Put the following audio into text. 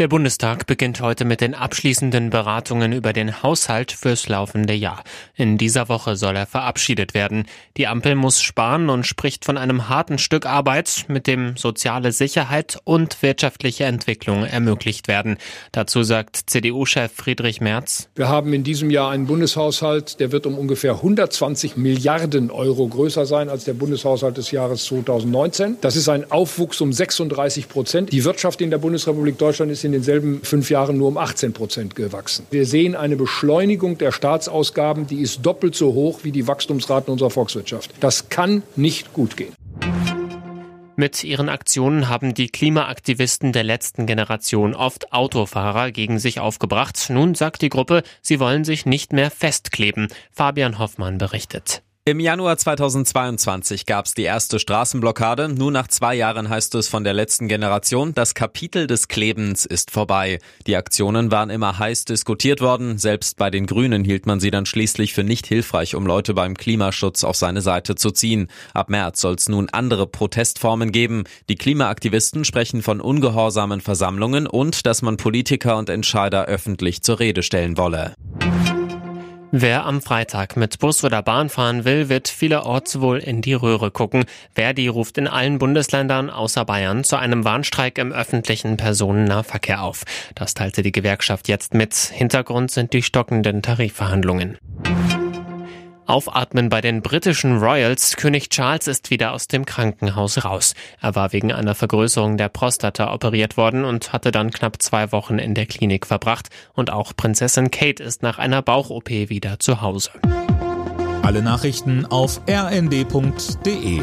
Der Bundestag beginnt heute mit den abschließenden Beratungen über den Haushalt fürs laufende Jahr. In dieser Woche soll er verabschiedet werden. Die Ampel muss sparen und spricht von einem harten Stück Arbeit, mit dem soziale Sicherheit und wirtschaftliche Entwicklung ermöglicht werden. Dazu sagt CDU-Chef Friedrich Merz. Wir haben in diesem Jahr einen Bundeshaushalt, der wird um ungefähr 120 Milliarden Euro größer sein als der Bundeshaushalt des Jahres 2019. Das ist ein Aufwuchs um 36 Prozent. Die Wirtschaft in der Bundesrepublik Deutschland ist in denselben fünf Jahren nur um 18 Prozent gewachsen. Wir sehen eine Beschleunigung der Staatsausgaben, die ist doppelt so hoch wie die Wachstumsraten unserer Volkswirtschaft. Das kann nicht gut gehen. Mit ihren Aktionen haben die Klimaaktivisten der letzten Generation oft Autofahrer gegen sich aufgebracht. Nun sagt die Gruppe, sie wollen sich nicht mehr festkleben. Fabian Hoffmann berichtet. Im Januar 2022 gab es die erste Straßenblockade. Nur nach zwei Jahren heißt es von der letzten Generation, das Kapitel des Klebens ist vorbei. Die Aktionen waren immer heiß diskutiert worden. Selbst bei den Grünen hielt man sie dann schließlich für nicht hilfreich, um Leute beim Klimaschutz auf seine Seite zu ziehen. Ab März soll es nun andere Protestformen geben. Die Klimaaktivisten sprechen von ungehorsamen Versammlungen und dass man Politiker und Entscheider öffentlich zur Rede stellen wolle. Wer am Freitag mit Bus oder Bahn fahren will, wird vielerorts wohl in die Röhre gucken. Verdi ruft in allen Bundesländern außer Bayern zu einem Warnstreik im öffentlichen Personennahverkehr auf. Das teilte die Gewerkschaft jetzt mit. Hintergrund sind die stockenden Tarifverhandlungen. Aufatmen bei den britischen Royals. König Charles ist wieder aus dem Krankenhaus raus. Er war wegen einer Vergrößerung der Prostata operiert worden und hatte dann knapp zwei Wochen in der Klinik verbracht. Und auch Prinzessin Kate ist nach einer Bauch-OP wieder zu Hause. Alle Nachrichten auf rnd.de